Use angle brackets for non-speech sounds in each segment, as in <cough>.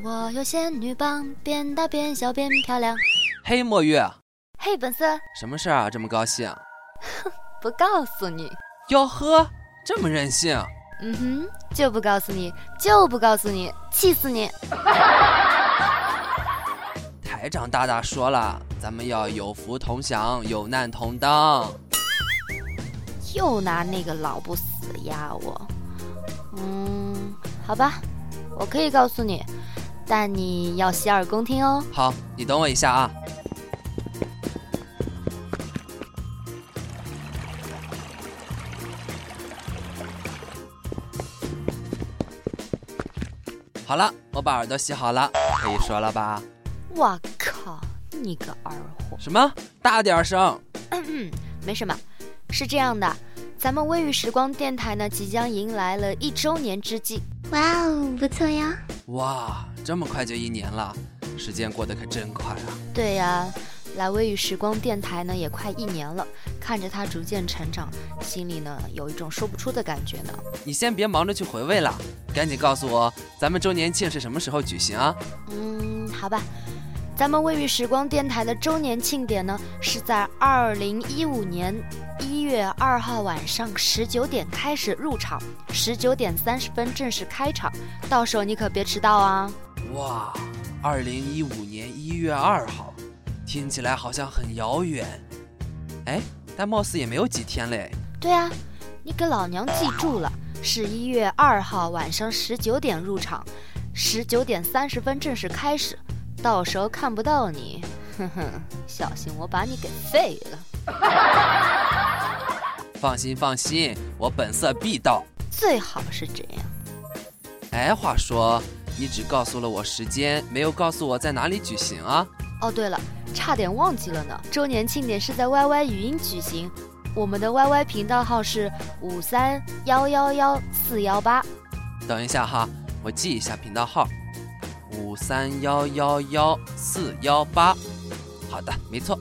果我有仙女棒，变大变小变漂亮。嘿，墨月，嘿，本色，什么事儿啊？这么高兴？哼 <laughs> 不告诉你。哟呵，这么任性？嗯哼，就不告诉你，就不告诉你，气死你！<laughs> 台长大大说了，咱们要有福同享，有难同当。又拿那个老不死压我。嗯，好吧，我可以告诉你，但你要洗耳恭听哦。好，你等我一下啊。好了，我把耳朵洗好了，可以说了吧？我靠，你个二货！什么？大点声！没什么，是这样的，咱们微雨时光电台呢，即将迎来了一周年之际。哇哦，不错呀！哇，这么快就一年了，时间过得可真快啊！对呀。来微雨时光电台呢，也快一年了，看着它逐渐成长，心里呢有一种说不出的感觉呢。你先别忙着去回味了，赶紧告诉我，咱们周年庆是什么时候举行啊？嗯，好吧，咱们微雨时光电台的周年庆典呢，是在二零一五年一月二号晚上十九点开始入场，十九点三十分正式开场，到时候你可别迟到啊！哇，二零一五年一月二号。听起来好像很遥远，哎，但貌似也没有几天嘞。对啊，你给老娘记住了，是一月二号晚上十九点入场，十九点三十分正式开始，到时候看不到你，哼哼，小心我把你给废了。<laughs> 放心放心，我本色必到，最好是这样。哎，话说，你只告诉了我时间，没有告诉我在哪里举行啊？哦，对了，差点忘记了呢。周年庆典是在 YY 语音举行，我们的 YY 频道号是五三幺幺幺四幺八。等一下哈，我记一下频道号，五三幺幺幺四幺八。好的，没错。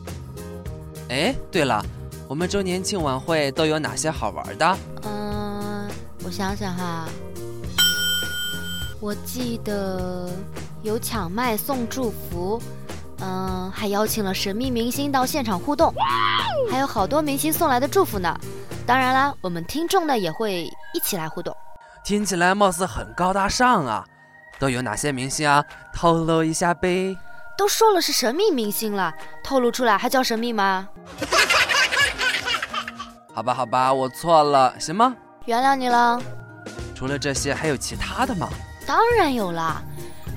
哎，对了，我们周年庆晚会都有哪些好玩的？嗯，我想想哈，我记得有抢麦送祝福。嗯，还邀请了神秘明星到现场互动，还有好多明星送来的祝福呢。当然啦，我们听众呢也会一起来互动。听起来貌似很高大上啊！都有哪些明星啊？透露一下呗。都说了是神秘明星了，透露出来还叫神秘吗？<laughs> 好吧，好吧，我错了，行吗？原谅你了。除了这些，还有其他的吗？当然有了。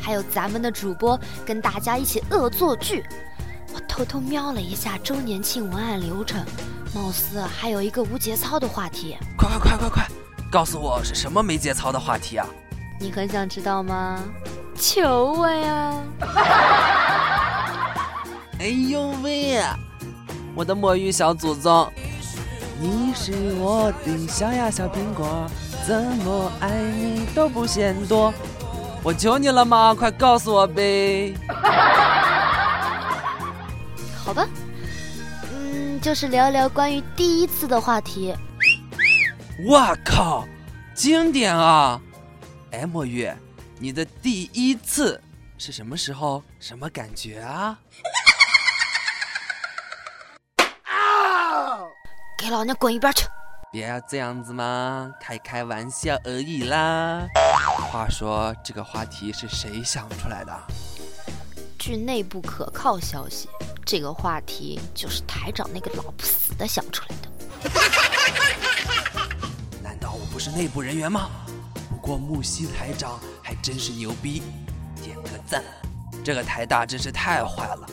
还有咱们的主播跟大家一起恶作剧，我偷偷瞄了一下周年庆文案流程，貌似还有一个无节操的话题。快快快快快，告诉我是什么没节操的话题啊？你很想知道吗？求我呀！<laughs> 哎呦喂，我的墨鱼小祖宗，你是我的小呀小苹果，怎么爱你都不嫌多。我求你了吗？快告诉我呗！<laughs> 好吧，嗯，就是聊聊关于第一次的话题。我靠，经典啊！哎，墨玉，你的第一次是什么时候？什么感觉啊？啊！给老娘滚一边去！别要这样子嘛，开开玩笑而已啦。话说这个话题是谁想出来的？据内部可靠消息，这个话题就是台长那个老不死的想出来的。<laughs> 难道我不是内部人员吗？不过木西台长还真是牛逼，点个赞。这个台大真是太坏了。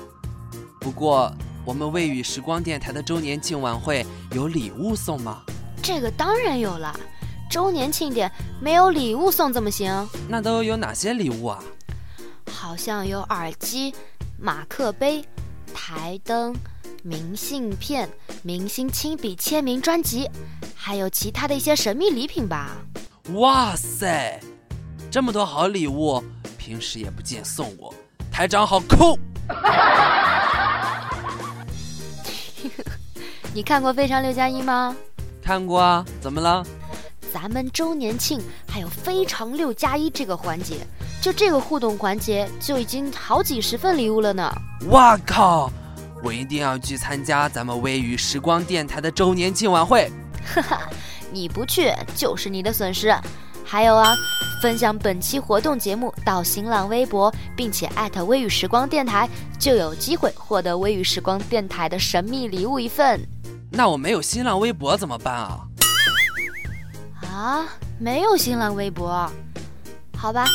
不过我们未雨时光电台的周年庆晚会有礼物送吗？这个当然有了，周年庆典没有礼物送怎么行？那都有哪些礼物啊？好像有耳机、马克杯、台灯、明信片、明星亲笔签名专辑，还有其他的一些神秘礼品吧。哇塞，这么多好礼物，平时也不见送我，台长好抠！<laughs> 你看过《非常六加一》吗？看过啊，怎么了？咱们周年庆还有非常六加一这个环节，就这个互动环节就已经好几十份礼物了呢！哇靠！我一定要去参加咱们微雨时光电台的周年庆晚会。哈哈，你不去就是你的损失。还有啊，分享本期活动节目到新浪微博，并且艾特微雨时光电台，就有机会获得微雨时光电台的神秘礼物一份。那我没有新浪微博怎么办啊？啊，没有新浪微博，好吧，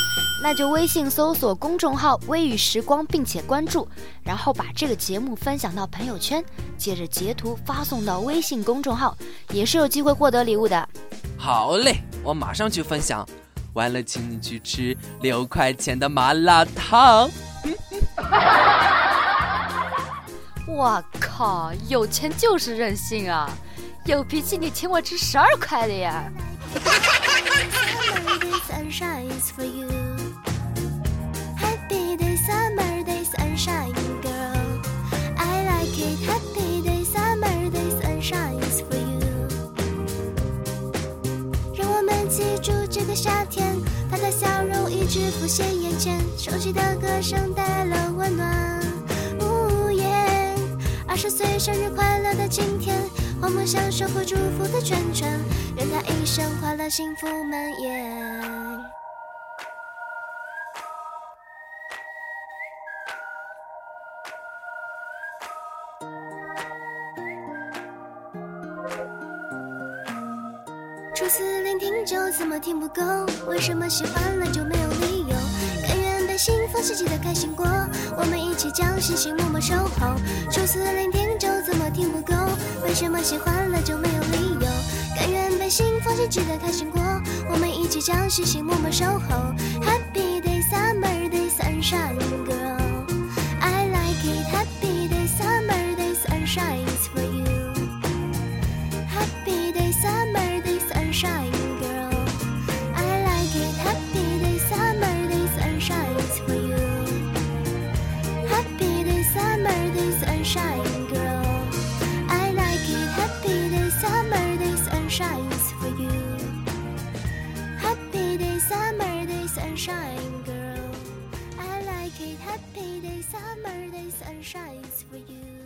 那就微信搜索公众号“微雨时光”并且关注，然后把这个节目分享到朋友圈，接着截图发送到微信公众号，也是有机会获得礼物的。好嘞，我马上去分享。完了，请你去吃六块钱的麻辣烫。<laughs> 我靠，有钱就是任性啊！有脾气你请我吃十二块的呀！夏天，他的笑容一直浮现眼前，熟悉的歌声带来了温暖。二十岁生日快乐的今天，我们享受福祝福的圈圈，愿他一生快乐幸福满眼。初次聆听就怎么听不够？为什么喜欢了就没有理由由？甘愿被幸福袭击的开心果，我们一起将星星默默守候。初次聆听就怎么听不够？为什么喜欢了就没有理由？甘愿被幸福是记得开心果，我们一起将星星默默守候。Happy day, summer day, sunshine girl. I like it. Happy day, summer summer day, sunshine girl. I like it. Happy day, summer day, sunshine is for you.